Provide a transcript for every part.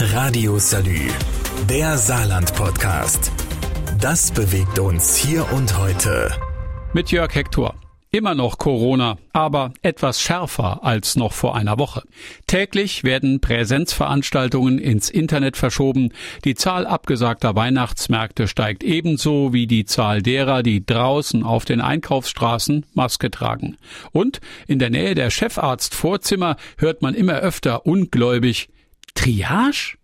Radio Salü, der Saarland-Podcast. Das bewegt uns hier und heute. Mit Jörg Hector. Immer noch Corona, aber etwas schärfer als noch vor einer Woche. Täglich werden Präsenzveranstaltungen ins Internet verschoben. Die Zahl abgesagter Weihnachtsmärkte steigt ebenso wie die Zahl derer, die draußen auf den Einkaufsstraßen Maske tragen. Und in der Nähe der Chefarztvorzimmer hört man immer öfter ungläubig Triage?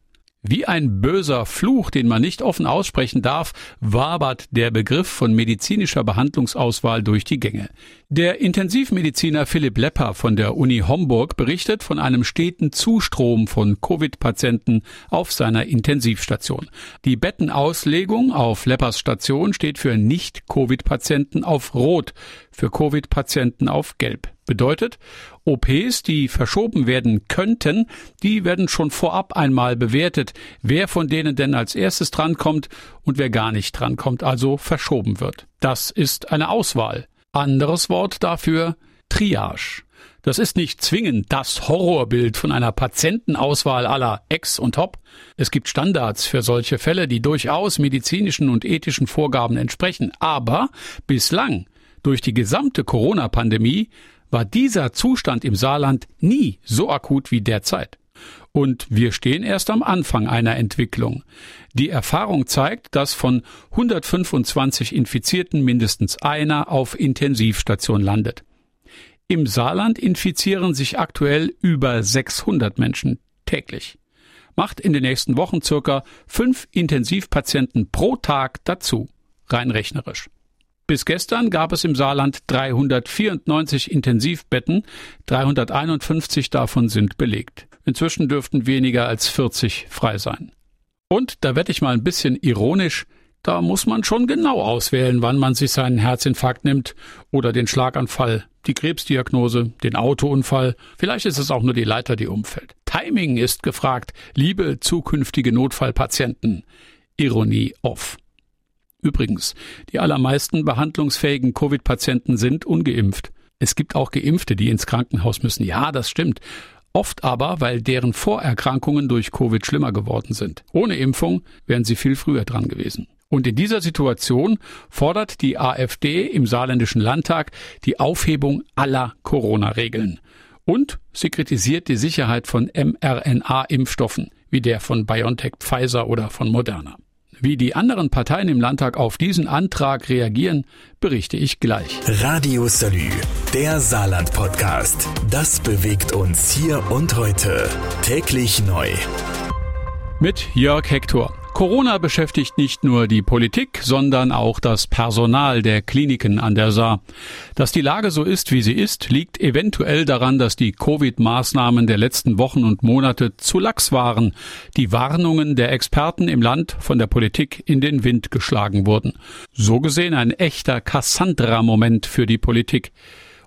Wie ein böser Fluch, den man nicht offen aussprechen darf, wabert der Begriff von medizinischer Behandlungsauswahl durch die Gänge. Der Intensivmediziner Philipp Lepper von der Uni Homburg berichtet von einem steten Zustrom von Covid-Patienten auf seiner Intensivstation. Die Bettenauslegung auf Leppers Station steht für Nicht-Covid-Patienten auf Rot, für Covid-Patienten auf Gelb. Bedeutet, OPs, die verschoben werden könnten, die werden schon vorab einmal bewertet, wer von denen denn als erstes drankommt und wer gar nicht drankommt, also verschoben wird. Das ist eine Auswahl. Anderes Wort dafür Triage. Das ist nicht zwingend das Horrorbild von einer Patientenauswahl aller Ex und Top. Es gibt Standards für solche Fälle, die durchaus medizinischen und ethischen Vorgaben entsprechen. Aber bislang durch die gesamte Corona-Pandemie war dieser Zustand im Saarland nie so akut wie derzeit. Und wir stehen erst am Anfang einer Entwicklung. Die Erfahrung zeigt, dass von 125 Infizierten mindestens einer auf Intensivstation landet. Im Saarland infizieren sich aktuell über 600 Menschen täglich. Macht in den nächsten Wochen circa fünf Intensivpatienten pro Tag dazu, rein rechnerisch. Bis gestern gab es im Saarland 394 Intensivbetten, 351 davon sind belegt. Inzwischen dürften weniger als 40 frei sein. Und da werde ich mal ein bisschen ironisch, da muss man schon genau auswählen, wann man sich seinen Herzinfarkt nimmt oder den Schlaganfall, die Krebsdiagnose, den Autounfall, vielleicht ist es auch nur die Leiter, die umfällt. Timing ist gefragt, liebe zukünftige Notfallpatienten. Ironie off. Übrigens, die allermeisten behandlungsfähigen Covid-Patienten sind ungeimpft. Es gibt auch Geimpfte, die ins Krankenhaus müssen. Ja, das stimmt. Oft aber, weil deren Vorerkrankungen durch Covid schlimmer geworden sind. Ohne Impfung wären sie viel früher dran gewesen. Und in dieser Situation fordert die AfD im saarländischen Landtag die Aufhebung aller Corona-Regeln. Und sie kritisiert die Sicherheit von mRNA-Impfstoffen, wie der von BioNTech, Pfizer oder von Moderna. Wie die anderen Parteien im Landtag auf diesen Antrag reagieren, berichte ich gleich. Radio Salü, der Saarland-Podcast. Das bewegt uns hier und heute. Täglich neu. Mit Jörg Hector. Corona beschäftigt nicht nur die Politik, sondern auch das Personal der Kliniken an der Saar. Dass die Lage so ist, wie sie ist, liegt eventuell daran, dass die Covid-Maßnahmen der letzten Wochen und Monate zu lax waren, die Warnungen der Experten im Land von der Politik in den Wind geschlagen wurden. So gesehen ein echter Cassandra-Moment für die Politik.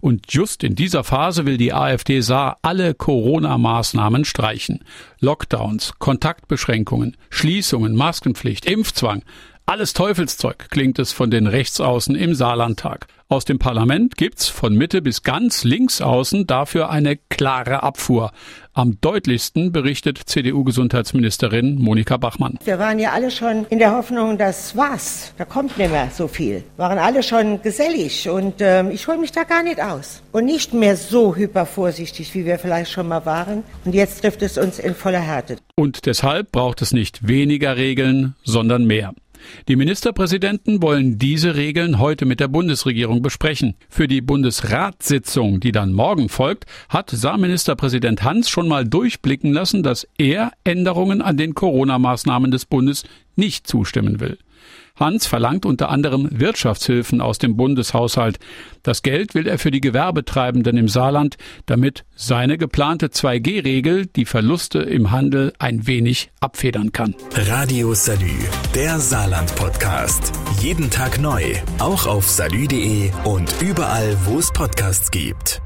Und just in dieser Phase will die AfD Saar alle Corona-Maßnahmen streichen. Lockdowns, Kontaktbeschränkungen, Schließungen, Maskenpflicht, Impfzwang. Alles Teufelszeug klingt es von den Rechtsaußen im Saarlandtag. Aus dem Parlament gibt's von Mitte bis ganz links außen dafür eine klare Abfuhr. Am deutlichsten berichtet CDU-Gesundheitsministerin Monika Bachmann. Wir waren ja alle schon in der Hoffnung, das war's. Da kommt nicht mehr so viel. Waren alle schon gesellig und ähm, ich hole mich da gar nicht aus. Und nicht mehr so hypervorsichtig, wie wir vielleicht schon mal waren. Und jetzt trifft es uns in voller Härte. Und deshalb braucht es nicht weniger Regeln, sondern mehr. Die Ministerpräsidenten wollen diese Regeln heute mit der Bundesregierung besprechen. Für die Bundesratssitzung, die dann morgen folgt, hat Saarministerpräsident Hans schon mal durchblicken lassen, dass er Änderungen an den Corona-Maßnahmen des Bundes nicht zustimmen will. Hans verlangt unter anderem Wirtschaftshilfen aus dem Bundeshaushalt. Das Geld will er für die Gewerbetreibenden im Saarland, damit seine geplante 2G-Regel die Verluste im Handel ein wenig abfedern kann. Radio Salü, der Saarland-Podcast. Jeden Tag neu, auch auf salü.de und überall, wo es Podcasts gibt.